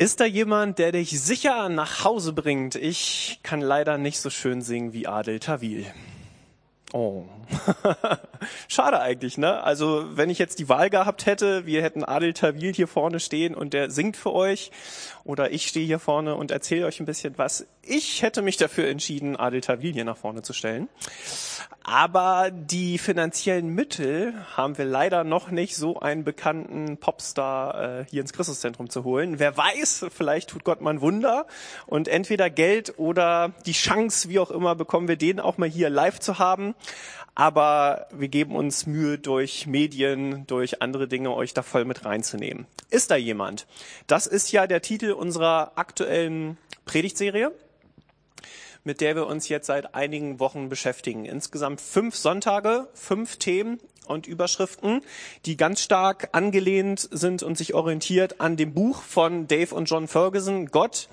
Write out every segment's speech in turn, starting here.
Ist da jemand, der dich sicher nach Hause bringt? Ich kann leider nicht so schön singen wie Adel Tawil. Oh, schade eigentlich, ne? Also wenn ich jetzt die Wahl gehabt hätte, wir hätten Adel Tawil hier vorne stehen und der singt für euch, oder ich stehe hier vorne und erzähle euch ein bisschen was. Ich hätte mich dafür entschieden, Adel Tawil hier nach vorne zu stellen. Aber die finanziellen Mittel haben wir leider noch nicht, so einen bekannten Popstar äh, hier ins Christuszentrum zu holen. Wer weiß, vielleicht tut Gott mal ein Wunder und entweder Geld oder die Chance, wie auch immer, bekommen wir den auch mal hier live zu haben. Aber wir geben uns Mühe, durch Medien, durch andere Dinge euch da voll mit reinzunehmen. Ist da jemand? Das ist ja der Titel unserer aktuellen Predigtserie mit der wir uns jetzt seit einigen Wochen beschäftigen. Insgesamt fünf Sonntage, fünf Themen und Überschriften, die ganz stark angelehnt sind und sich orientiert an dem Buch von Dave und John Ferguson, Gott,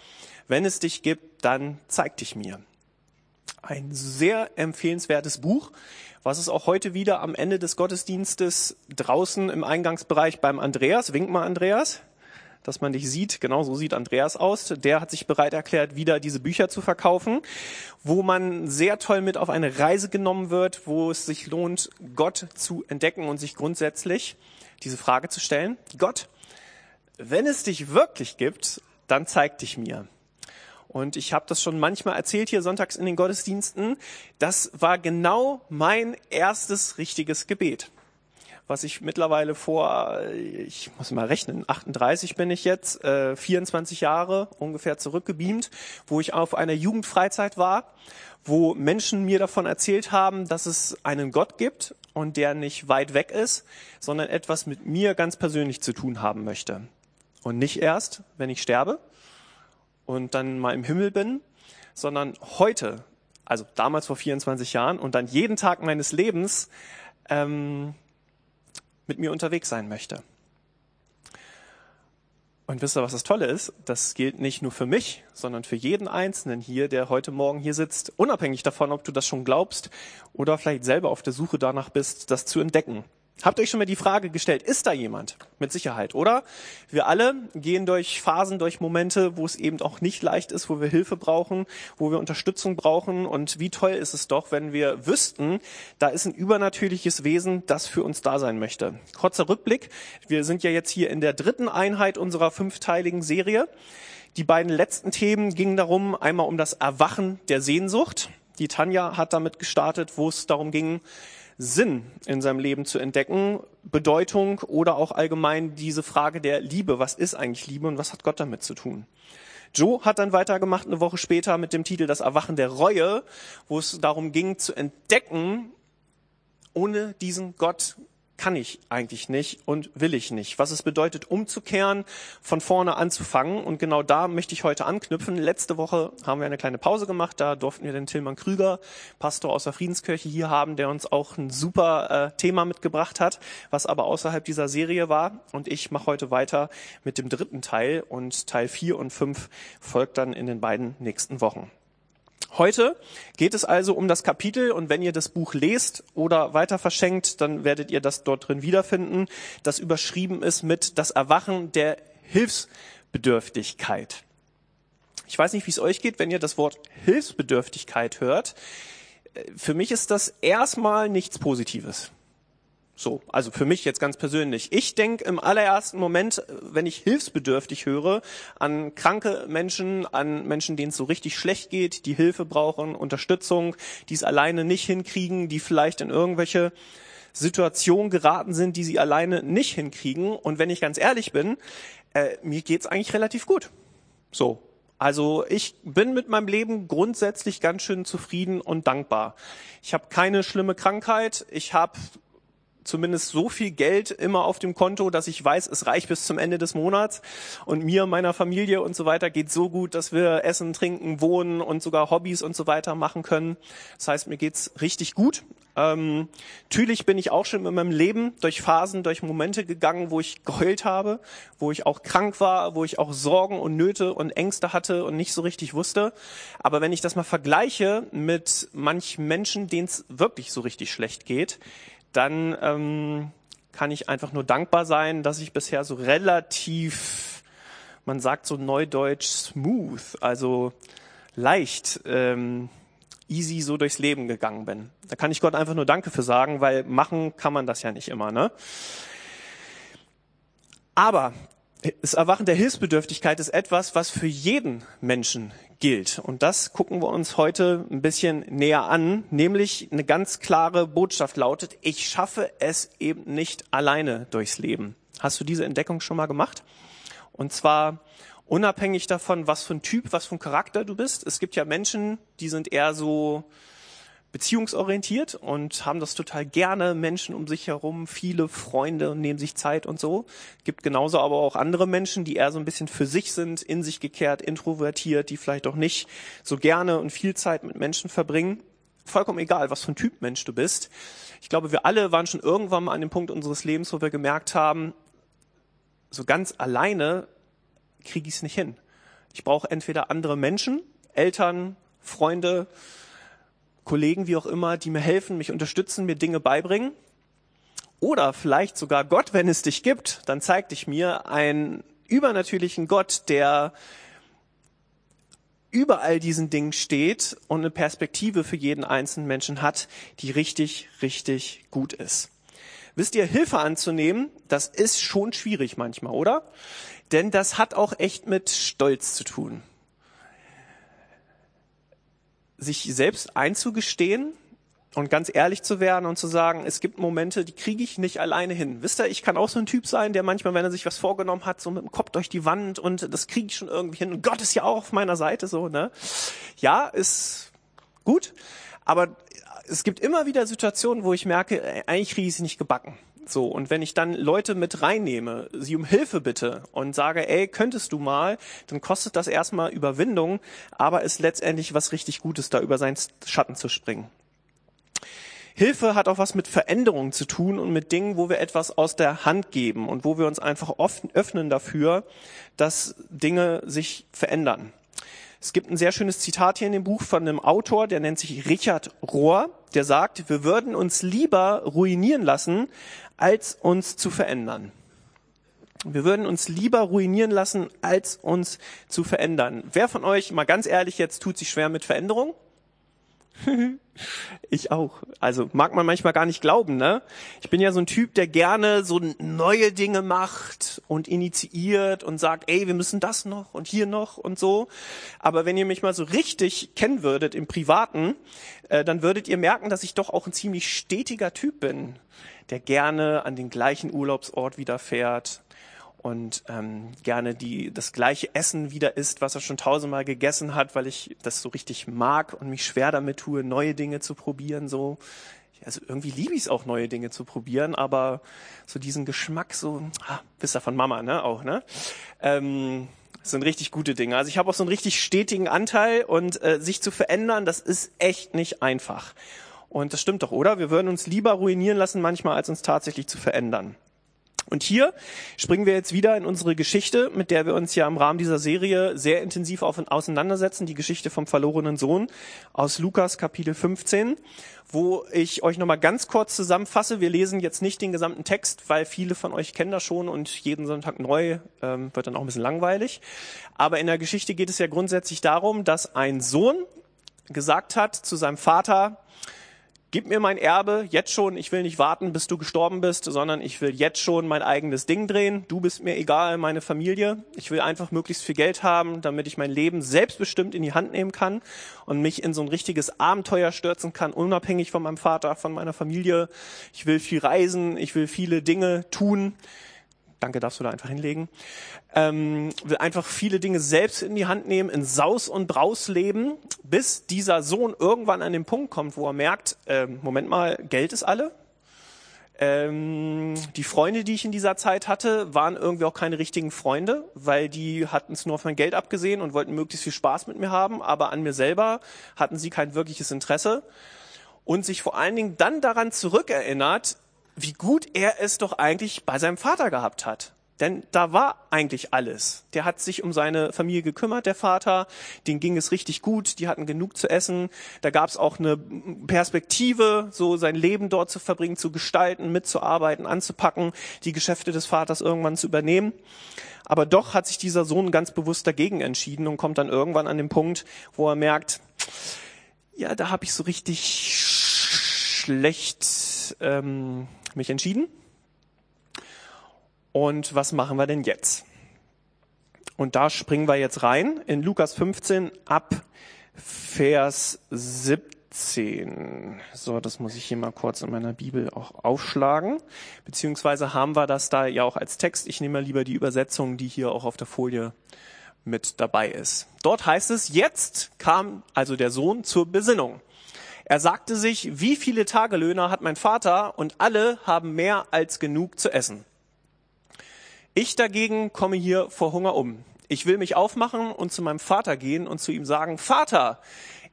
wenn es dich gibt, dann zeig dich mir. Ein sehr empfehlenswertes Buch, was es auch heute wieder am Ende des Gottesdienstes draußen im Eingangsbereich beim Andreas, wink mal Andreas, dass man dich sieht. Genau so sieht Andreas aus. Der hat sich bereit erklärt, wieder diese Bücher zu verkaufen, wo man sehr toll mit auf eine Reise genommen wird, wo es sich lohnt, Gott zu entdecken und sich grundsätzlich diese Frage zu stellen. Gott, wenn es dich wirklich gibt, dann zeig dich mir. Und ich habe das schon manchmal erzählt hier sonntags in den Gottesdiensten. Das war genau mein erstes richtiges Gebet was ich mittlerweile vor, ich muss mal rechnen, 38 bin ich jetzt, äh, 24 Jahre ungefähr zurückgebeamt, wo ich auf einer Jugendfreizeit war, wo Menschen mir davon erzählt haben, dass es einen Gott gibt und der nicht weit weg ist, sondern etwas mit mir ganz persönlich zu tun haben möchte. Und nicht erst, wenn ich sterbe und dann mal im Himmel bin, sondern heute, also damals vor 24 Jahren und dann jeden Tag meines Lebens ähm, mit mir unterwegs sein möchte. Und wisst ihr, was das Tolle ist? Das gilt nicht nur für mich, sondern für jeden Einzelnen hier, der heute Morgen hier sitzt, unabhängig davon, ob du das schon glaubst oder vielleicht selber auf der Suche danach bist, das zu entdecken. Habt euch schon mal die Frage gestellt, ist da jemand? Mit Sicherheit, oder? Wir alle gehen durch Phasen, durch Momente, wo es eben auch nicht leicht ist, wo wir Hilfe brauchen, wo wir Unterstützung brauchen. Und wie toll ist es doch, wenn wir wüssten, da ist ein übernatürliches Wesen, das für uns da sein möchte. Kurzer Rückblick. Wir sind ja jetzt hier in der dritten Einheit unserer fünfteiligen Serie. Die beiden letzten Themen gingen darum, einmal um das Erwachen der Sehnsucht. Die Tanja hat damit gestartet, wo es darum ging, Sinn in seinem Leben zu entdecken, Bedeutung oder auch allgemein diese Frage der Liebe. Was ist eigentlich Liebe und was hat Gott damit zu tun? Joe hat dann weitergemacht eine Woche später mit dem Titel Das Erwachen der Reue, wo es darum ging zu entdecken, ohne diesen Gott kann ich eigentlich nicht und will ich nicht. Was es bedeutet, umzukehren, von vorne anzufangen. Und genau da möchte ich heute anknüpfen. Letzte Woche haben wir eine kleine Pause gemacht. Da durften wir den Tilman Krüger, Pastor aus der Friedenskirche, hier haben, der uns auch ein super äh, Thema mitgebracht hat, was aber außerhalb dieser Serie war. Und ich mache heute weiter mit dem dritten Teil und Teil vier und fünf folgt dann in den beiden nächsten Wochen. Heute geht es also um das Kapitel und wenn ihr das Buch lest oder weiter verschenkt, dann werdet ihr das dort drin wiederfinden, das überschrieben ist mit das Erwachen der Hilfsbedürftigkeit. Ich weiß nicht, wie es euch geht, wenn ihr das Wort Hilfsbedürftigkeit hört. Für mich ist das erstmal nichts Positives. So, also für mich jetzt ganz persönlich. Ich denke im allerersten Moment, wenn ich hilfsbedürftig höre, an kranke Menschen, an Menschen, denen es so richtig schlecht geht, die Hilfe brauchen, Unterstützung, die es alleine nicht hinkriegen, die vielleicht in irgendwelche Situationen geraten sind, die sie alleine nicht hinkriegen. Und wenn ich ganz ehrlich bin, äh, mir geht's eigentlich relativ gut. So, also ich bin mit meinem Leben grundsätzlich ganz schön zufrieden und dankbar. Ich habe keine schlimme Krankheit, ich habe zumindest so viel Geld immer auf dem Konto, dass ich weiß, es reicht bis zum Ende des Monats. Und mir, meiner Familie und so weiter geht so gut, dass wir essen, trinken, wohnen und sogar Hobbys und so weiter machen können. Das heißt, mir geht's richtig gut. Ähm, natürlich bin ich auch schon in meinem Leben durch Phasen, durch Momente gegangen, wo ich geheult habe, wo ich auch krank war, wo ich auch Sorgen und Nöte und Ängste hatte und nicht so richtig wusste. Aber wenn ich das mal vergleiche mit manchen Menschen, denen es wirklich so richtig schlecht geht, dann ähm, kann ich einfach nur dankbar sein, dass ich bisher so relativ man sagt so neudeutsch smooth, also leicht, ähm, easy so durchs Leben gegangen bin. Da kann ich Gott einfach nur Danke für sagen, weil machen kann man das ja nicht immer, ne? Aber das Erwachen der Hilfsbedürftigkeit ist etwas, was für jeden Menschen gilt. Und das gucken wir uns heute ein bisschen näher an, nämlich eine ganz klare Botschaft lautet, ich schaffe es eben nicht alleine durchs Leben. Hast du diese Entdeckung schon mal gemacht? Und zwar unabhängig davon, was für ein Typ, was für ein Charakter du bist. Es gibt ja Menschen, die sind eher so beziehungsorientiert und haben das total gerne, Menschen um sich herum, viele Freunde und nehmen sich Zeit und so. Gibt genauso aber auch andere Menschen, die eher so ein bisschen für sich sind, in sich gekehrt, introvertiert, die vielleicht auch nicht so gerne und viel Zeit mit Menschen verbringen. Vollkommen egal, was für ein Typ Mensch du bist. Ich glaube, wir alle waren schon irgendwann mal an dem Punkt unseres Lebens, wo wir gemerkt haben, so ganz alleine kriege ich es nicht hin. Ich brauche entweder andere Menschen, Eltern, Freunde, Kollegen, wie auch immer, die mir helfen, mich unterstützen, mir Dinge beibringen. Oder vielleicht sogar Gott, wenn es dich gibt, dann zeigt dich mir einen übernatürlichen Gott, der über all diesen Dingen steht und eine Perspektive für jeden einzelnen Menschen hat, die richtig, richtig gut ist. Wisst ihr, Hilfe anzunehmen, das ist schon schwierig manchmal, oder? Denn das hat auch echt mit Stolz zu tun sich selbst einzugestehen und ganz ehrlich zu werden und zu sagen, es gibt Momente, die kriege ich nicht alleine hin. Wisst ihr, ich kann auch so ein Typ sein, der manchmal, wenn er sich was vorgenommen hat, so mit dem Kopf durch die Wand und das kriege ich schon irgendwie hin. Und Gott ist ja auch auf meiner Seite so, ne? Ja, ist gut, aber es gibt immer wieder Situationen, wo ich merke, eigentlich kriege ich es nicht gebacken. So, und wenn ich dann Leute mit reinnehme, sie um Hilfe bitte und sage, ey, könntest du mal, dann kostet das erstmal Überwindung, aber ist letztendlich was richtig Gutes, da über seinen Schatten zu springen. Hilfe hat auch was mit Veränderungen zu tun und mit Dingen, wo wir etwas aus der Hand geben und wo wir uns einfach öffnen dafür, dass Dinge sich verändern. Es gibt ein sehr schönes Zitat hier in dem Buch von einem Autor, der nennt sich Richard Rohr, der sagt, wir würden uns lieber ruinieren lassen, als uns zu verändern. Wir würden uns lieber ruinieren lassen, als uns zu verändern. Wer von euch, mal ganz ehrlich, jetzt tut sich schwer mit Veränderung? ich auch. Also mag man manchmal gar nicht glauben, ne? Ich bin ja so ein Typ, der gerne so neue Dinge macht und initiiert und sagt, ey, wir müssen das noch und hier noch und so. Aber wenn ihr mich mal so richtig kennen würdet im Privaten, äh, dann würdet ihr merken, dass ich doch auch ein ziemlich stetiger Typ bin der gerne an den gleichen Urlaubsort wieder fährt und ähm, gerne die das gleiche Essen wieder isst, was er schon tausendmal gegessen hat, weil ich das so richtig mag und mich schwer damit tue, neue Dinge zu probieren. So, also irgendwie liebe ich es auch, neue Dinge zu probieren, aber so diesen Geschmack, so, ah, bist ja von Mama, ne, auch, ne? Ähm, sind richtig gute Dinge. Also ich habe auch so einen richtig stetigen Anteil und äh, sich zu verändern, das ist echt nicht einfach. Und das stimmt doch, oder? Wir würden uns lieber ruinieren lassen manchmal, als uns tatsächlich zu verändern. Und hier springen wir jetzt wieder in unsere Geschichte, mit der wir uns ja im Rahmen dieser Serie sehr intensiv auseinandersetzen, die Geschichte vom verlorenen Sohn aus Lukas Kapitel 15, wo ich euch nochmal ganz kurz zusammenfasse. Wir lesen jetzt nicht den gesamten Text, weil viele von euch kennen das schon und jeden Sonntag neu ähm, wird dann auch ein bisschen langweilig. Aber in der Geschichte geht es ja grundsätzlich darum, dass ein Sohn gesagt hat zu seinem Vater, gib mir mein Erbe jetzt schon, ich will nicht warten, bis du gestorben bist, sondern ich will jetzt schon mein eigenes Ding drehen. Du bist mir egal, meine Familie. Ich will einfach möglichst viel Geld haben, damit ich mein Leben selbstbestimmt in die Hand nehmen kann und mich in so ein richtiges Abenteuer stürzen kann, unabhängig von meinem Vater, von meiner Familie. Ich will viel reisen, ich will viele Dinge tun. Danke, darfst du da einfach hinlegen. Ähm, will einfach viele Dinge selbst in die Hand nehmen, in Saus und Braus leben, bis dieser Sohn irgendwann an den Punkt kommt, wo er merkt, äh, Moment mal, Geld ist alle. Ähm, die Freunde, die ich in dieser Zeit hatte, waren irgendwie auch keine richtigen Freunde, weil die hatten es nur auf mein Geld abgesehen und wollten möglichst viel Spaß mit mir haben, aber an mir selber hatten sie kein wirkliches Interesse und sich vor allen Dingen dann daran zurückerinnert, wie gut er es doch eigentlich bei seinem Vater gehabt hat. Denn da war eigentlich alles. Der hat sich um seine Familie gekümmert, der Vater. Den ging es richtig gut. Die hatten genug zu essen. Da gab es auch eine Perspektive, so sein Leben dort zu verbringen, zu gestalten, mitzuarbeiten, anzupacken, die Geschäfte des Vaters irgendwann zu übernehmen. Aber doch hat sich dieser Sohn ganz bewusst dagegen entschieden und kommt dann irgendwann an den Punkt, wo er merkt, ja, da habe ich so richtig schlecht ähm, mich entschieden. Und was machen wir denn jetzt? Und da springen wir jetzt rein in Lukas 15 ab Vers 17. So, das muss ich hier mal kurz in meiner Bibel auch aufschlagen. Beziehungsweise haben wir das da ja auch als Text. Ich nehme mal lieber die Übersetzung, die hier auch auf der Folie mit dabei ist. Dort heißt es, jetzt kam also der Sohn zur Besinnung. Er sagte sich, wie viele Tagelöhner hat mein Vater und alle haben mehr als genug zu essen. Ich dagegen komme hier vor Hunger um. Ich will mich aufmachen und zu meinem Vater gehen und zu ihm sagen, Vater,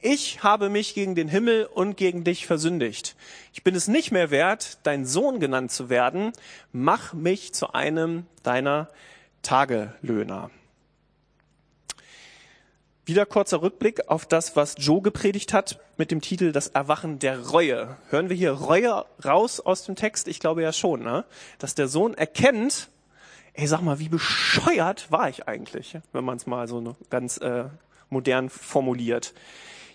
ich habe mich gegen den Himmel und gegen dich versündigt. Ich bin es nicht mehr wert, dein Sohn genannt zu werden. Mach mich zu einem deiner Tagelöhner. Wieder kurzer Rückblick auf das, was Joe gepredigt hat mit dem Titel Das Erwachen der Reue. Hören wir hier Reue raus aus dem Text? Ich glaube ja schon, ne? dass der Sohn erkennt, ey, sag mal, wie bescheuert war ich eigentlich, wenn man es mal so ganz äh, modern formuliert.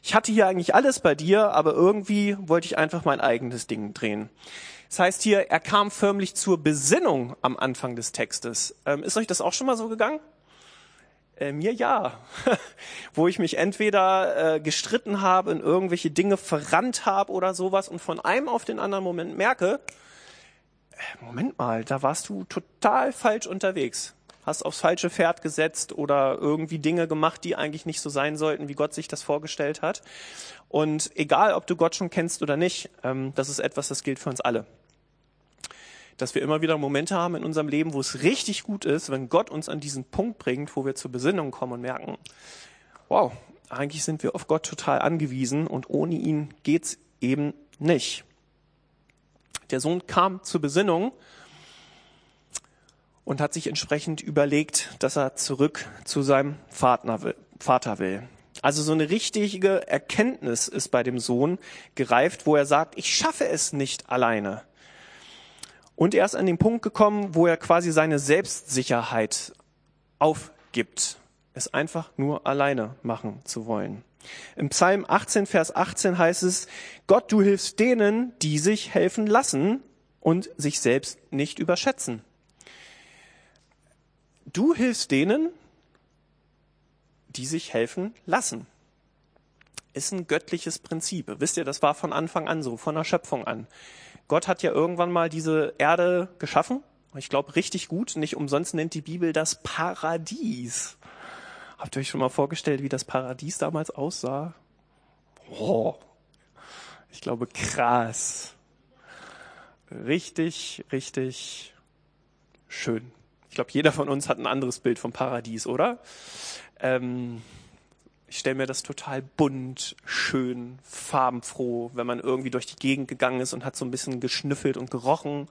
Ich hatte hier eigentlich alles bei dir, aber irgendwie wollte ich einfach mein eigenes Ding drehen. Das heißt hier, er kam förmlich zur Besinnung am Anfang des Textes. Ähm, ist euch das auch schon mal so gegangen? Äh, mir ja, wo ich mich entweder äh, gestritten habe, in irgendwelche Dinge verrannt habe oder sowas und von einem auf den anderen Moment merke, äh, Moment mal, da warst du total falsch unterwegs. Hast aufs falsche Pferd gesetzt oder irgendwie Dinge gemacht, die eigentlich nicht so sein sollten, wie Gott sich das vorgestellt hat. Und egal, ob du Gott schon kennst oder nicht, ähm, das ist etwas, das gilt für uns alle dass wir immer wieder Momente haben in unserem Leben, wo es richtig gut ist, wenn Gott uns an diesen Punkt bringt, wo wir zur Besinnung kommen und merken, wow, eigentlich sind wir auf Gott total angewiesen und ohne ihn geht's eben nicht. Der Sohn kam zur Besinnung und hat sich entsprechend überlegt, dass er zurück zu seinem Vater will. Also so eine richtige Erkenntnis ist bei dem Sohn gereift, wo er sagt, ich schaffe es nicht alleine. Und er ist an den Punkt gekommen, wo er quasi seine Selbstsicherheit aufgibt, es einfach nur alleine machen zu wollen. Im Psalm 18, Vers 18 heißt es, Gott, du hilfst denen, die sich helfen lassen und sich selbst nicht überschätzen. Du hilfst denen, die sich helfen lassen. Ist ein göttliches Prinzip. Wisst ihr, das war von Anfang an so, von der Schöpfung an. Gott hat ja irgendwann mal diese Erde geschaffen. Ich glaube, richtig gut. Nicht umsonst nennt die Bibel das Paradies. Habt ihr euch schon mal vorgestellt, wie das Paradies damals aussah? Oh, ich glaube, krass. Richtig, richtig schön. Ich glaube, jeder von uns hat ein anderes Bild vom Paradies, oder? Ähm, ich stelle mir das total bunt, schön, farbenfroh, wenn man irgendwie durch die Gegend gegangen ist und hat so ein bisschen geschnüffelt und gerochen.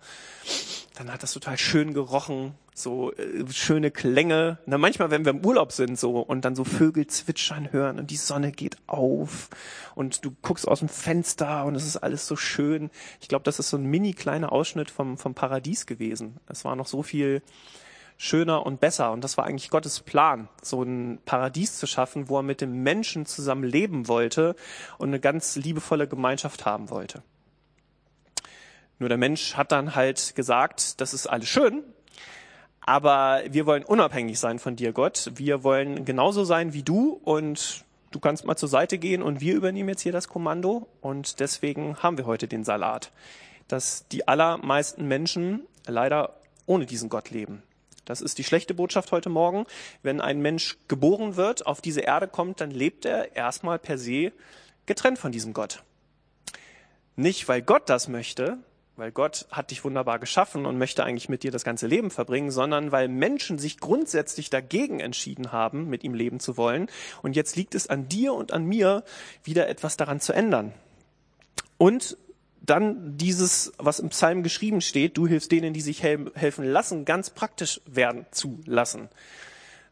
Dann hat das total schön gerochen, so äh, schöne Klänge. Na, manchmal, wenn wir im Urlaub sind so und dann so Vögel zwitschern hören und die Sonne geht auf und du guckst aus dem Fenster und es ist alles so schön. Ich glaube, das ist so ein mini kleiner Ausschnitt vom, vom Paradies gewesen. Es war noch so viel schöner und besser. Und das war eigentlich Gottes Plan, so ein Paradies zu schaffen, wo er mit dem Menschen zusammen leben wollte und eine ganz liebevolle Gemeinschaft haben wollte. Nur der Mensch hat dann halt gesagt, das ist alles schön, aber wir wollen unabhängig sein von dir, Gott. Wir wollen genauso sein wie du und du kannst mal zur Seite gehen und wir übernehmen jetzt hier das Kommando und deswegen haben wir heute den Salat, dass die allermeisten Menschen leider ohne diesen Gott leben. Das ist die schlechte Botschaft heute Morgen. Wenn ein Mensch geboren wird, auf diese Erde kommt, dann lebt er erstmal per se getrennt von diesem Gott. Nicht, weil Gott das möchte, weil Gott hat dich wunderbar geschaffen und möchte eigentlich mit dir das ganze Leben verbringen, sondern weil Menschen sich grundsätzlich dagegen entschieden haben, mit ihm leben zu wollen. Und jetzt liegt es an dir und an mir, wieder etwas daran zu ändern. Und dann dieses, was im Psalm geschrieben steht, du hilfst denen, die sich helfen lassen, ganz praktisch werden zu lassen.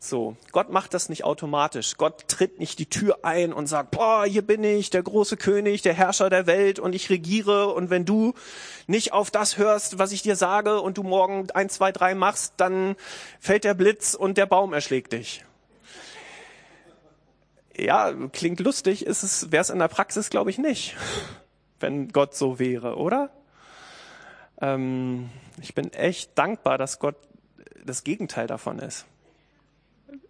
So, Gott macht das nicht automatisch. Gott tritt nicht die Tür ein und sagt, boah, hier bin ich, der große König, der Herrscher der Welt und ich regiere und wenn du nicht auf das hörst, was ich dir sage und du morgen eins, zwei, drei machst, dann fällt der Blitz und der Baum erschlägt dich. Ja, klingt lustig, ist es, wäre es in der Praxis, glaube ich, nicht, wenn Gott so wäre, oder? Ähm, ich bin echt dankbar, dass Gott das Gegenteil davon ist.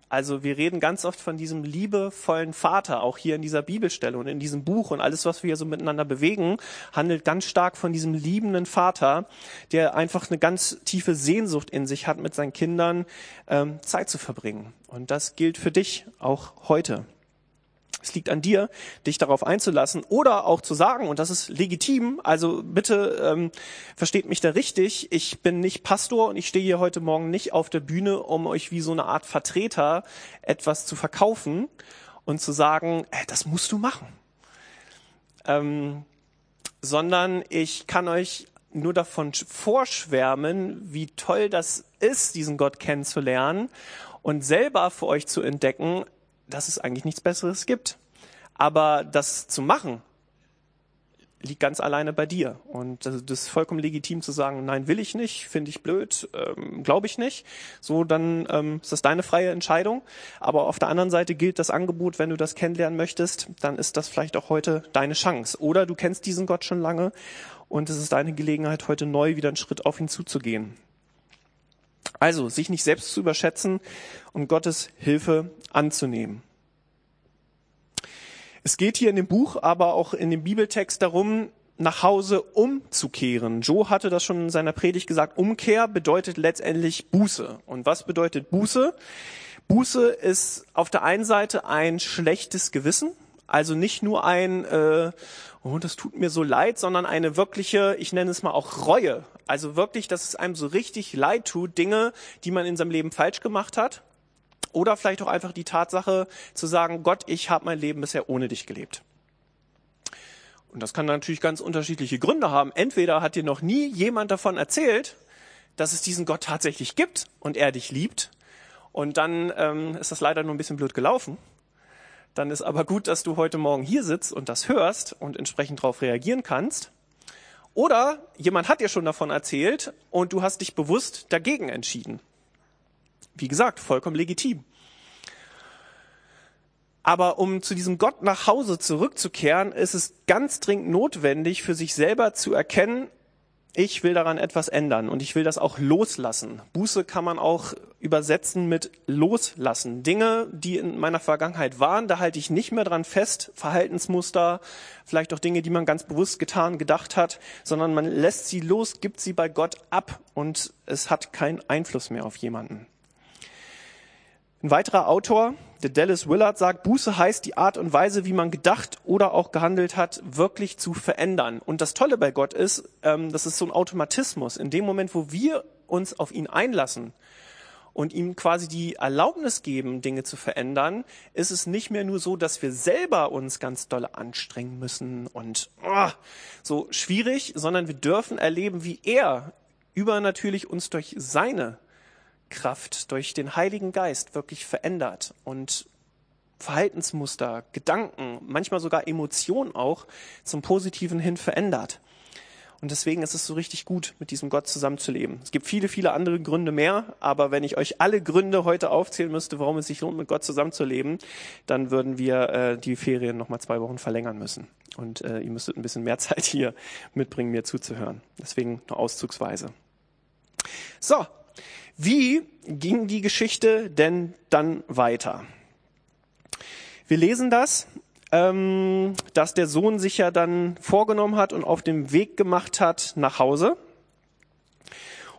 Also wir reden ganz oft von diesem liebevollen Vater, auch hier in dieser Bibelstelle und in diesem Buch und alles, was wir hier so miteinander bewegen, handelt ganz stark von diesem liebenden Vater, der einfach eine ganz tiefe Sehnsucht in sich hat, mit seinen Kindern ähm, Zeit zu verbringen. Und das gilt für dich auch heute. Es liegt an dir, dich darauf einzulassen oder auch zu sagen, und das ist legitim, also bitte ähm, versteht mich da richtig, ich bin nicht Pastor und ich stehe hier heute Morgen nicht auf der Bühne, um euch wie so eine Art Vertreter etwas zu verkaufen und zu sagen, äh, das musst du machen. Ähm, sondern ich kann euch nur davon vorschwärmen, wie toll das ist, diesen Gott kennenzulernen und selber für euch zu entdecken, dass es eigentlich nichts Besseres gibt. Aber das zu machen, liegt ganz alleine bei dir. Und das ist vollkommen legitim zu sagen, nein, will ich nicht, finde ich blöd, ähm, glaube ich nicht. So, dann ähm, ist das deine freie Entscheidung. Aber auf der anderen Seite gilt das Angebot, wenn du das kennenlernen möchtest, dann ist das vielleicht auch heute deine Chance. Oder du kennst diesen Gott schon lange und es ist deine Gelegenheit, heute neu wieder einen Schritt auf ihn zuzugehen. Also, sich nicht selbst zu überschätzen und Gottes Hilfe anzunehmen. Es geht hier in dem Buch, aber auch in dem Bibeltext darum, nach Hause umzukehren. Joe hatte das schon in seiner Predigt gesagt. Umkehr bedeutet letztendlich Buße. Und was bedeutet Buße? Buße ist auf der einen Seite ein schlechtes Gewissen, also nicht nur ein, äh, oh, das tut mir so leid, sondern eine wirkliche, ich nenne es mal auch Reue. Also wirklich, dass es einem so richtig leid tut, Dinge, die man in seinem Leben falsch gemacht hat. Oder vielleicht auch einfach die Tatsache zu sagen, Gott, ich habe mein Leben bisher ohne dich gelebt. Und das kann natürlich ganz unterschiedliche Gründe haben. Entweder hat dir noch nie jemand davon erzählt, dass es diesen Gott tatsächlich gibt und er dich liebt. Und dann ähm, ist das leider nur ein bisschen blöd gelaufen. Dann ist aber gut, dass du heute Morgen hier sitzt und das hörst und entsprechend darauf reagieren kannst. Oder jemand hat dir schon davon erzählt und du hast dich bewusst dagegen entschieden. Wie gesagt, vollkommen legitim. Aber um zu diesem Gott nach Hause zurückzukehren, ist es ganz dringend notwendig, für sich selber zu erkennen, ich will daran etwas ändern und ich will das auch loslassen. Buße kann man auch übersetzen mit loslassen. Dinge, die in meiner Vergangenheit waren, da halte ich nicht mehr dran fest. Verhaltensmuster, vielleicht auch Dinge, die man ganz bewusst getan, gedacht hat, sondern man lässt sie los, gibt sie bei Gott ab und es hat keinen Einfluss mehr auf jemanden. Ein weiterer Autor, der Dallas Willard, sagt, Buße heißt die Art und Weise, wie man gedacht oder auch gehandelt hat, wirklich zu verändern. Und das Tolle bei Gott ist, ähm, das ist so ein Automatismus. In dem Moment, wo wir uns auf ihn einlassen und ihm quasi die Erlaubnis geben, Dinge zu verändern, ist es nicht mehr nur so, dass wir selber uns ganz dolle anstrengen müssen und oh, so schwierig, sondern wir dürfen erleben, wie er übernatürlich uns durch seine Kraft durch den Heiligen Geist wirklich verändert und Verhaltensmuster, Gedanken, manchmal sogar Emotionen auch zum Positiven hin verändert. Und deswegen ist es so richtig gut, mit diesem Gott zusammenzuleben. Es gibt viele, viele andere Gründe mehr, aber wenn ich euch alle Gründe heute aufzählen müsste, warum es sich lohnt, mit Gott zusammenzuleben, dann würden wir äh, die Ferien nochmal zwei Wochen verlängern müssen. Und äh, ihr müsstet ein bisschen mehr Zeit hier mitbringen, mir zuzuhören. Deswegen nur auszugsweise. So, wie ging die Geschichte denn dann weiter? Wir lesen das, ähm, dass der Sohn sich ja dann vorgenommen hat und auf dem Weg gemacht hat nach Hause.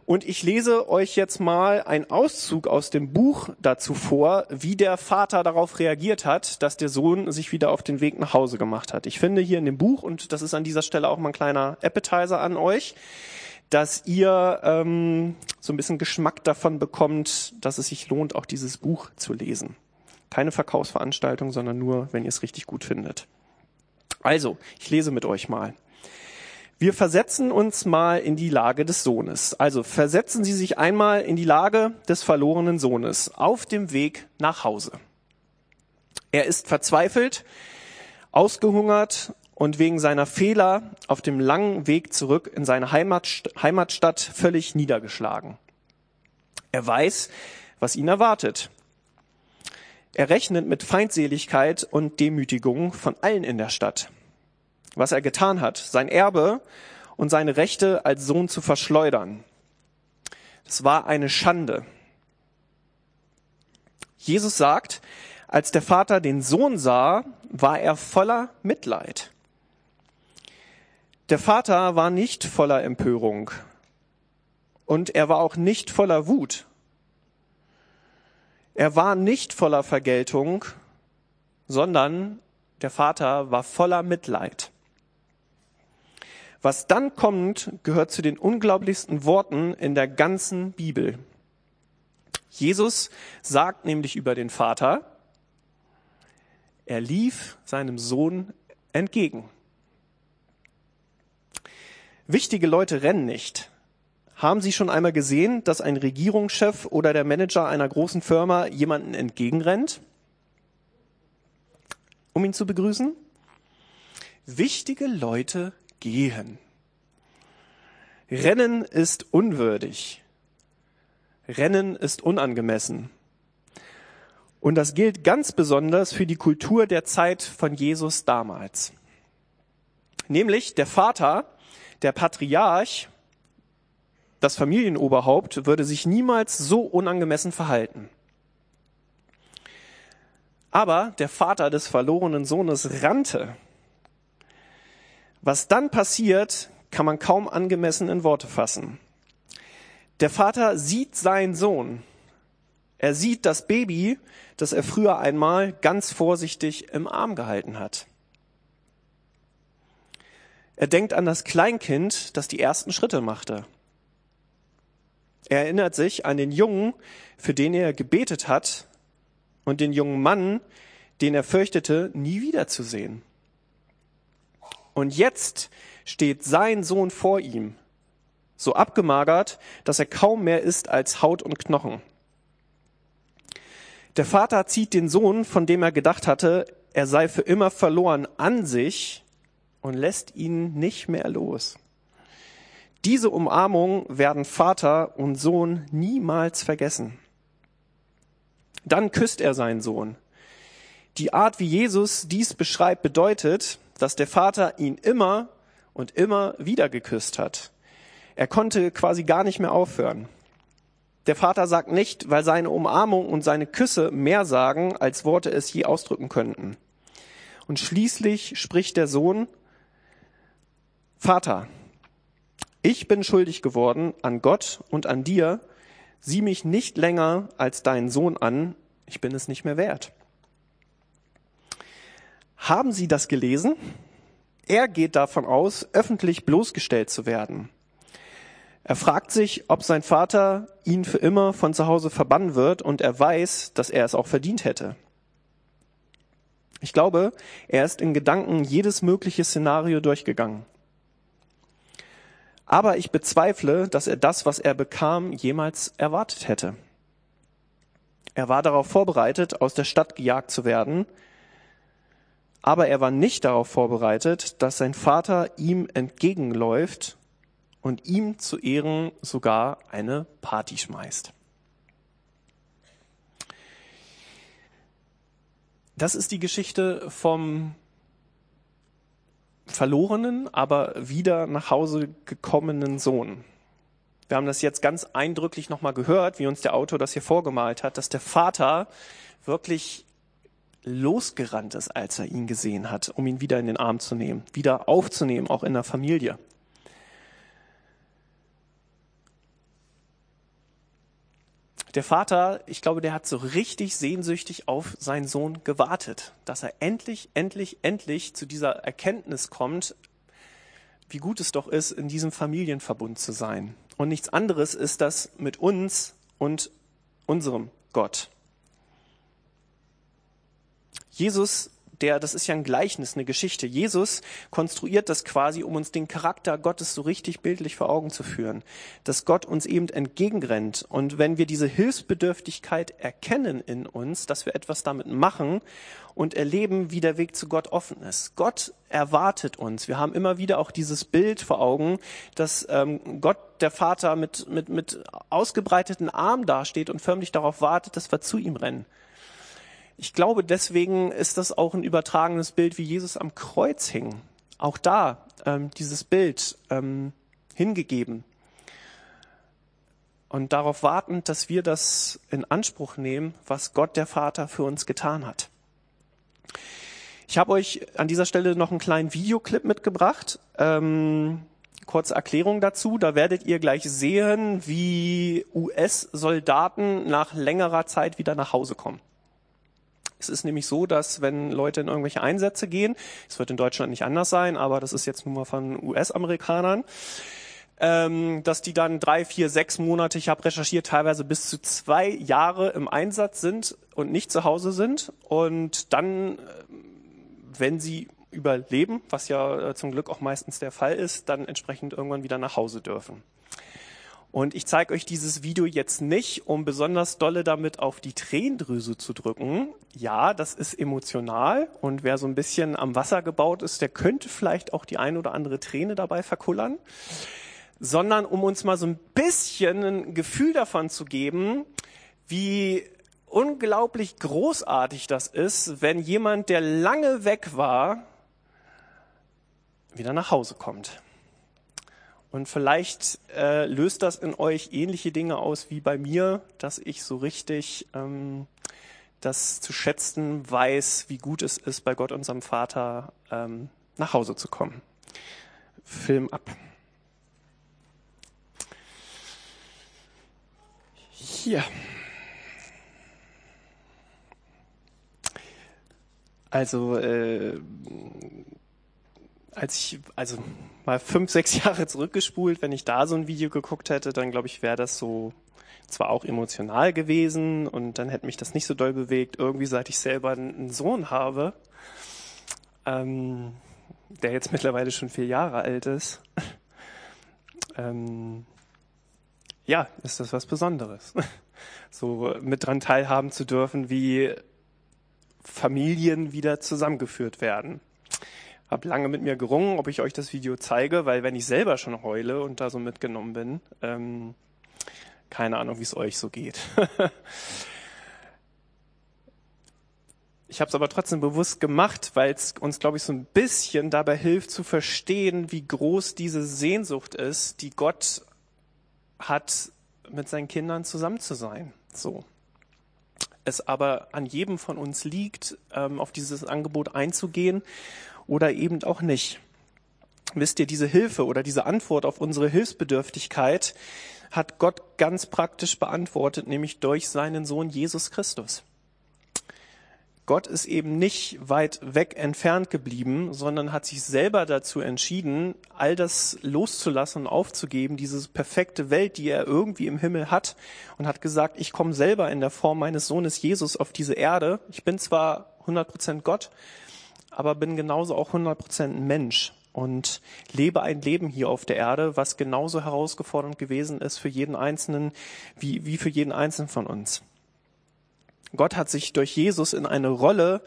Und ich lese euch jetzt mal einen Auszug aus dem Buch dazu vor, wie der Vater darauf reagiert hat, dass der Sohn sich wieder auf den Weg nach Hause gemacht hat. Ich finde hier in dem Buch, und das ist an dieser Stelle auch mal ein kleiner Appetizer an euch, dass ihr ähm, so ein bisschen Geschmack davon bekommt, dass es sich lohnt, auch dieses Buch zu lesen. Keine Verkaufsveranstaltung, sondern nur, wenn ihr es richtig gut findet. Also, ich lese mit euch mal. Wir versetzen uns mal in die Lage des Sohnes. Also versetzen Sie sich einmal in die Lage des verlorenen Sohnes auf dem Weg nach Hause. Er ist verzweifelt, ausgehungert und wegen seiner Fehler auf dem langen Weg zurück in seine Heimatstadt völlig niedergeschlagen. Er weiß, was ihn erwartet. Er rechnet mit Feindseligkeit und Demütigung von allen in der Stadt was er getan hat, sein Erbe und seine Rechte als Sohn zu verschleudern. Es war eine Schande. Jesus sagt, als der Vater den Sohn sah, war er voller Mitleid. Der Vater war nicht voller Empörung und er war auch nicht voller Wut. Er war nicht voller Vergeltung, sondern der Vater war voller Mitleid. Was dann kommt, gehört zu den unglaublichsten Worten in der ganzen Bibel. Jesus sagt nämlich über den Vater, er lief seinem Sohn entgegen. Wichtige Leute rennen nicht. Haben Sie schon einmal gesehen, dass ein Regierungschef oder der Manager einer großen Firma jemanden entgegenrennt, um ihn zu begrüßen? Wichtige Leute gehen. Rennen ist unwürdig. Rennen ist unangemessen. Und das gilt ganz besonders für die Kultur der Zeit von Jesus damals. Nämlich der Vater, der Patriarch, das Familienoberhaupt würde sich niemals so unangemessen verhalten. Aber der Vater des verlorenen Sohnes rannte was dann passiert, kann man kaum angemessen in Worte fassen. Der Vater sieht seinen Sohn. Er sieht das Baby, das er früher einmal ganz vorsichtig im Arm gehalten hat. Er denkt an das Kleinkind, das die ersten Schritte machte. Er erinnert sich an den Jungen, für den er gebetet hat, und den jungen Mann, den er fürchtete, nie wiederzusehen. Und jetzt steht sein Sohn vor ihm, so abgemagert, dass er kaum mehr ist als Haut und Knochen. Der Vater zieht den Sohn, von dem er gedacht hatte, er sei für immer verloren, an sich und lässt ihn nicht mehr los. Diese Umarmung werden Vater und Sohn niemals vergessen. Dann küsst er seinen Sohn. Die Art, wie Jesus dies beschreibt, bedeutet, dass der Vater ihn immer und immer wieder geküsst hat. Er konnte quasi gar nicht mehr aufhören. Der Vater sagt nicht, weil seine Umarmung und seine Küsse mehr sagen, als Worte es je ausdrücken könnten. Und schließlich spricht der Sohn, Vater, ich bin schuldig geworden an Gott und an dir, sieh mich nicht länger als deinen Sohn an, ich bin es nicht mehr wert. Haben Sie das gelesen? Er geht davon aus, öffentlich bloßgestellt zu werden. Er fragt sich, ob sein Vater ihn für immer von zu Hause verbannen wird und er weiß, dass er es auch verdient hätte. Ich glaube, er ist in Gedanken jedes mögliche Szenario durchgegangen. Aber ich bezweifle, dass er das, was er bekam, jemals erwartet hätte. Er war darauf vorbereitet, aus der Stadt gejagt zu werden, aber er war nicht darauf vorbereitet, dass sein Vater ihm entgegenläuft und ihm zu Ehren sogar eine Party schmeißt. Das ist die Geschichte vom verlorenen, aber wieder nach Hause gekommenen Sohn. Wir haben das jetzt ganz eindrücklich nochmal gehört, wie uns der Autor das hier vorgemalt hat, dass der Vater wirklich losgerannt ist, als er ihn gesehen hat, um ihn wieder in den Arm zu nehmen, wieder aufzunehmen, auch in der Familie. Der Vater, ich glaube, der hat so richtig sehnsüchtig auf seinen Sohn gewartet, dass er endlich, endlich, endlich zu dieser Erkenntnis kommt, wie gut es doch ist, in diesem Familienverbund zu sein. Und nichts anderes ist das mit uns und unserem Gott. Jesus der, das ist ja ein Gleichnis, eine Geschichte. Jesus konstruiert das quasi, um uns den Charakter Gottes so richtig bildlich vor Augen zu führen. Dass Gott uns eben entgegenrennt. Und wenn wir diese Hilfsbedürftigkeit erkennen in uns, dass wir etwas damit machen und erleben, wie der Weg zu Gott offen ist. Gott erwartet uns. Wir haben immer wieder auch dieses Bild vor Augen, dass ähm, Gott, der Vater, mit, mit, mit ausgebreiteten Armen dasteht und förmlich darauf wartet, dass wir zu ihm rennen. Ich glaube, deswegen ist das auch ein übertragenes Bild, wie Jesus am Kreuz hing. Auch da ähm, dieses Bild ähm, hingegeben. Und darauf wartend, dass wir das in Anspruch nehmen, was Gott der Vater für uns getan hat. Ich habe euch an dieser Stelle noch einen kleinen Videoclip mitgebracht. Ähm, kurze Erklärung dazu. Da werdet ihr gleich sehen, wie US-Soldaten nach längerer Zeit wieder nach Hause kommen. Es ist nämlich so, dass wenn Leute in irgendwelche Einsätze gehen, es wird in Deutschland nicht anders sein, aber das ist jetzt nun mal von US-Amerikanern, ähm, dass die dann drei, vier, sechs Monate, ich habe recherchiert, teilweise bis zu zwei Jahre im Einsatz sind und nicht zu Hause sind und dann, äh, wenn sie überleben, was ja äh, zum Glück auch meistens der Fall ist, dann entsprechend irgendwann wieder nach Hause dürfen. Und ich zeige euch dieses Video jetzt nicht, um besonders dolle damit auf die Tränendrüse zu drücken. Ja, das ist emotional und wer so ein bisschen am Wasser gebaut ist, der könnte vielleicht auch die ein oder andere Träne dabei verkullern. Sondern um uns mal so ein bisschen ein Gefühl davon zu geben, wie unglaublich großartig das ist, wenn jemand, der lange weg war, wieder nach Hause kommt. Und vielleicht äh, löst das in euch ähnliche Dinge aus wie bei mir, dass ich so richtig ähm, das zu schätzen weiß, wie gut es ist, bei Gott, unserem Vater, ähm, nach Hause zu kommen. Film ab. Hier. Also äh, als ich, also mal fünf, sechs Jahre zurückgespult, wenn ich da so ein Video geguckt hätte, dann glaube ich, wäre das so zwar auch emotional gewesen und dann hätte mich das nicht so doll bewegt. Irgendwie, seit ich selber einen Sohn habe, ähm, der jetzt mittlerweile schon vier Jahre alt ist, ähm, ja, ist das was Besonderes. so mit dran teilhaben zu dürfen, wie Familien wieder zusammengeführt werden habe lange mit mir gerungen, ob ich euch das Video zeige, weil wenn ich selber schon heule und da so mitgenommen bin, ähm, keine Ahnung, wie es euch so geht. ich habe es aber trotzdem bewusst gemacht, weil es uns, glaube ich, so ein bisschen dabei hilft zu verstehen, wie groß diese Sehnsucht ist, die Gott hat, mit seinen Kindern zusammen zu sein. So. Es aber an jedem von uns liegt, ähm, auf dieses Angebot einzugehen oder eben auch nicht. Wisst ihr, diese Hilfe oder diese Antwort auf unsere Hilfsbedürftigkeit hat Gott ganz praktisch beantwortet, nämlich durch seinen Sohn Jesus Christus. Gott ist eben nicht weit weg entfernt geblieben, sondern hat sich selber dazu entschieden, all das loszulassen und aufzugeben, diese perfekte Welt, die er irgendwie im Himmel hat, und hat gesagt, ich komme selber in der Form meines Sohnes Jesus auf diese Erde. Ich bin zwar 100% Gott, aber bin genauso auch 100% Mensch und lebe ein Leben hier auf der Erde, was genauso herausgefordernd gewesen ist für jeden Einzelnen, wie, wie für jeden Einzelnen von uns. Gott hat sich durch Jesus in eine Rolle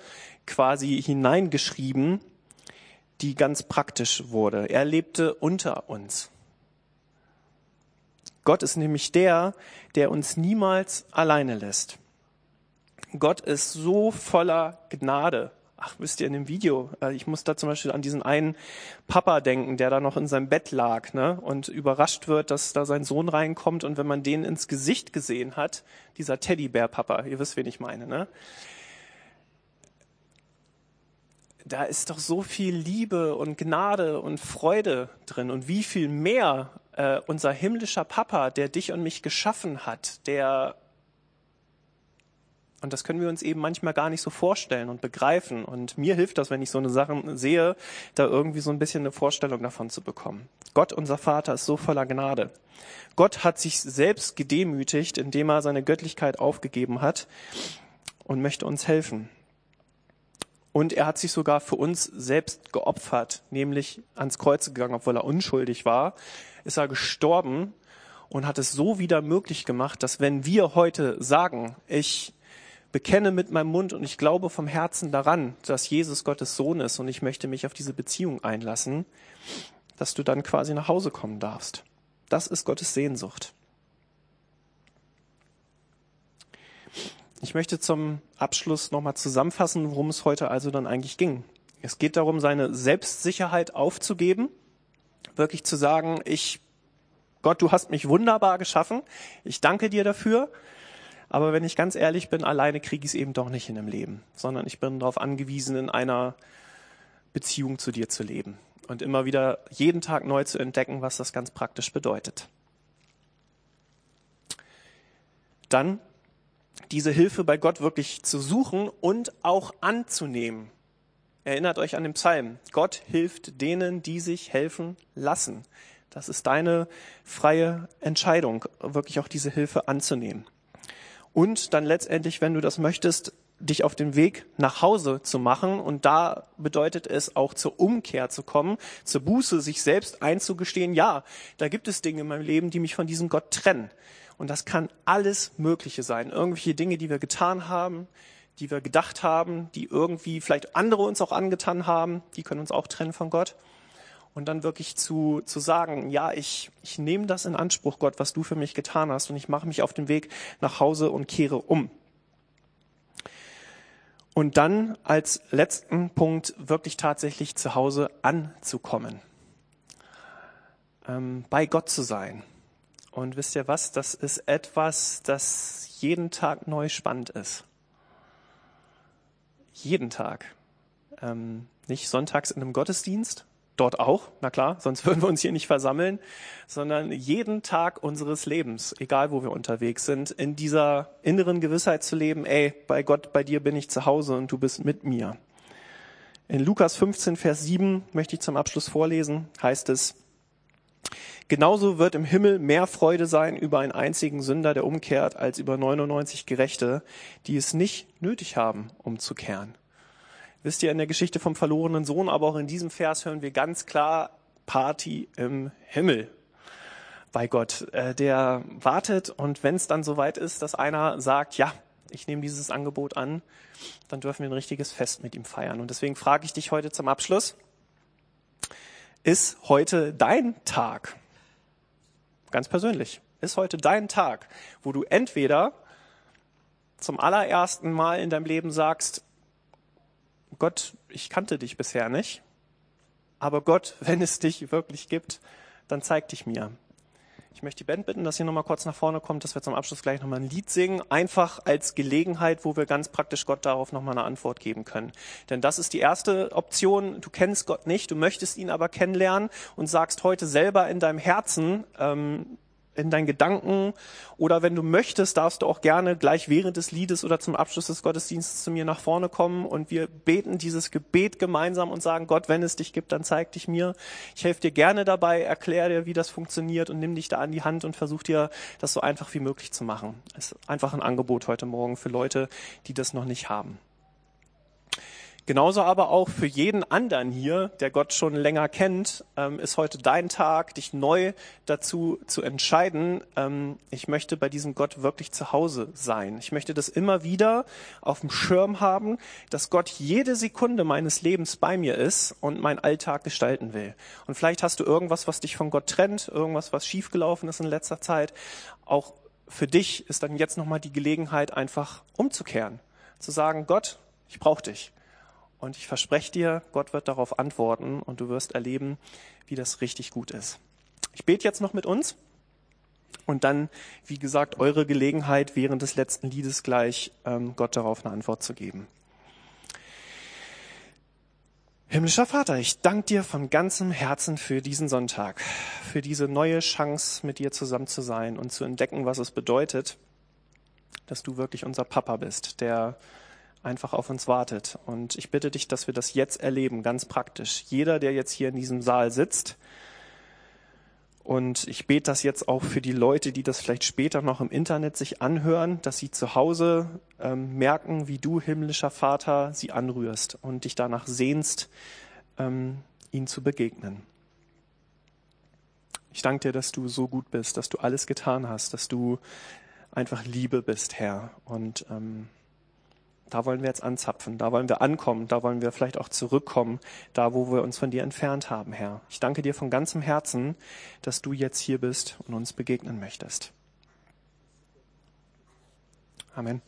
quasi hineingeschrieben, die ganz praktisch wurde. Er lebte unter uns. Gott ist nämlich der, der uns niemals alleine lässt. Gott ist so voller Gnade Ach, wisst ihr, in dem Video, äh, ich muss da zum Beispiel an diesen einen Papa denken, der da noch in seinem Bett lag, ne, und überrascht wird, dass da sein Sohn reinkommt und wenn man den ins Gesicht gesehen hat, dieser Teddybär-Papa, ihr wisst, wen ich meine, ne, da ist doch so viel Liebe und Gnade und Freude drin. Und wie viel mehr äh, unser himmlischer Papa, der dich und mich geschaffen hat, der und das können wir uns eben manchmal gar nicht so vorstellen und begreifen. Und mir hilft das, wenn ich so eine Sache sehe, da irgendwie so ein bisschen eine Vorstellung davon zu bekommen. Gott, unser Vater, ist so voller Gnade. Gott hat sich selbst gedemütigt, indem er seine Göttlichkeit aufgegeben hat und möchte uns helfen. Und er hat sich sogar für uns selbst geopfert, nämlich ans Kreuz gegangen, obwohl er unschuldig war, ist er gestorben und hat es so wieder möglich gemacht, dass wenn wir heute sagen, ich bekenne mit meinem Mund und ich glaube vom Herzen daran, dass Jesus Gottes Sohn ist und ich möchte mich auf diese Beziehung einlassen, dass du dann quasi nach Hause kommen darfst. Das ist Gottes Sehnsucht. Ich möchte zum Abschluss nochmal zusammenfassen, worum es heute also dann eigentlich ging. Es geht darum, seine Selbstsicherheit aufzugeben, wirklich zu sagen, ich, Gott, du hast mich wunderbar geschaffen, ich danke dir dafür, aber wenn ich ganz ehrlich bin, alleine kriege ich es eben doch nicht in dem Leben, sondern ich bin darauf angewiesen, in einer Beziehung zu dir zu leben und immer wieder jeden Tag neu zu entdecken, was das ganz praktisch bedeutet. Dann diese Hilfe bei Gott wirklich zu suchen und auch anzunehmen. Erinnert euch an den Psalm. Gott hilft denen, die sich helfen lassen. Das ist deine freie Entscheidung, wirklich auch diese Hilfe anzunehmen. Und dann letztendlich, wenn du das möchtest, dich auf den Weg nach Hause zu machen. Und da bedeutet es auch zur Umkehr zu kommen, zur Buße, sich selbst einzugestehen, ja, da gibt es Dinge in meinem Leben, die mich von diesem Gott trennen. Und das kann alles Mögliche sein. Irgendwelche Dinge, die wir getan haben, die wir gedacht haben, die irgendwie vielleicht andere uns auch angetan haben, die können uns auch trennen von Gott. Und dann wirklich zu, zu sagen, ja, ich, ich nehme das in Anspruch, Gott, was du für mich getan hast, und ich mache mich auf den Weg nach Hause und kehre um. Und dann als letzten Punkt wirklich tatsächlich zu Hause anzukommen. Ähm, bei Gott zu sein. Und wisst ihr was? Das ist etwas, das jeden Tag neu spannend ist. Jeden Tag. Ähm, nicht sonntags in einem Gottesdienst, dort auch, na klar, sonst würden wir uns hier nicht versammeln, sondern jeden Tag unseres Lebens, egal wo wir unterwegs sind, in dieser inneren Gewissheit zu leben, ey, bei Gott, bei dir bin ich zu Hause und du bist mit mir. In Lukas 15, Vers 7 möchte ich zum Abschluss vorlesen, heißt es, Genauso wird im Himmel mehr Freude sein über einen einzigen Sünder, der umkehrt, als über 99 Gerechte, die es nicht nötig haben, umzukehren. Wisst ihr, in der Geschichte vom verlorenen Sohn, aber auch in diesem Vers hören wir ganz klar Party im Himmel bei Gott. Äh, der wartet und wenn es dann soweit ist, dass einer sagt, ja, ich nehme dieses Angebot an, dann dürfen wir ein richtiges Fest mit ihm feiern. Und deswegen frage ich dich heute zum Abschluss, ist heute dein Tag? Ganz persönlich. Ist heute dein Tag, wo du entweder zum allerersten Mal in deinem Leben sagst, Gott, ich kannte dich bisher nicht, aber Gott, wenn es dich wirklich gibt, dann zeig dich mir. Ich möchte die Band bitten, dass ihr nochmal kurz nach vorne kommt, dass wir zum Abschluss gleich nochmal ein Lied singen. Einfach als Gelegenheit, wo wir ganz praktisch Gott darauf nochmal eine Antwort geben können. Denn das ist die erste Option. Du kennst Gott nicht, du möchtest ihn aber kennenlernen und sagst heute selber in deinem Herzen, ähm, in deinen Gedanken oder wenn du möchtest, darfst du auch gerne gleich während des Liedes oder zum Abschluss des Gottesdienstes zu mir nach vorne kommen und wir beten dieses Gebet gemeinsam und sagen, Gott, wenn es dich gibt, dann zeig dich mir. Ich helfe dir gerne dabei, erkläre dir, wie das funktioniert und nimm dich da an die Hand und versuch dir das so einfach wie möglich zu machen. Es ist einfach ein Angebot heute Morgen für Leute, die das noch nicht haben. Genauso aber auch für jeden anderen hier, der Gott schon länger kennt, ähm, ist heute dein Tag, dich neu dazu zu entscheiden. Ähm, ich möchte bei diesem Gott wirklich zu Hause sein. Ich möchte das immer wieder auf dem Schirm haben, dass Gott jede Sekunde meines Lebens bei mir ist und meinen Alltag gestalten will. Und vielleicht hast du irgendwas, was dich von Gott trennt, irgendwas, was schiefgelaufen ist in letzter Zeit. Auch für dich ist dann jetzt nochmal die Gelegenheit, einfach umzukehren. Zu sagen, Gott, ich brauche dich. Und ich verspreche dir, Gott wird darauf antworten und du wirst erleben, wie das richtig gut ist. Ich bete jetzt noch mit uns und dann, wie gesagt, eure Gelegenheit während des letzten Liedes gleich ähm, Gott darauf eine Antwort zu geben. Himmlischer Vater, ich danke dir von ganzem Herzen für diesen Sonntag, für diese neue Chance, mit dir zusammen zu sein und zu entdecken, was es bedeutet, dass du wirklich unser Papa bist, der einfach auf uns wartet. Und ich bitte dich, dass wir das jetzt erleben, ganz praktisch. Jeder, der jetzt hier in diesem Saal sitzt Und ich bete das jetzt auch für die Leute, die das vielleicht später noch im Internet sich anhören, dass sie zu Hause ähm, merken, wie du, himmlischer Vater, sie anrührst und dich danach sehnst, ähm, ihnen zu begegnen. Ich danke dir, dass du so gut bist, dass du alles getan hast, dass du einfach Liebe bist, Herr. Und ähm, da wollen wir jetzt anzapfen, da wollen wir ankommen, da wollen wir vielleicht auch zurückkommen, da wo wir uns von dir entfernt haben, Herr. Ich danke dir von ganzem Herzen, dass du jetzt hier bist und uns begegnen möchtest. Amen.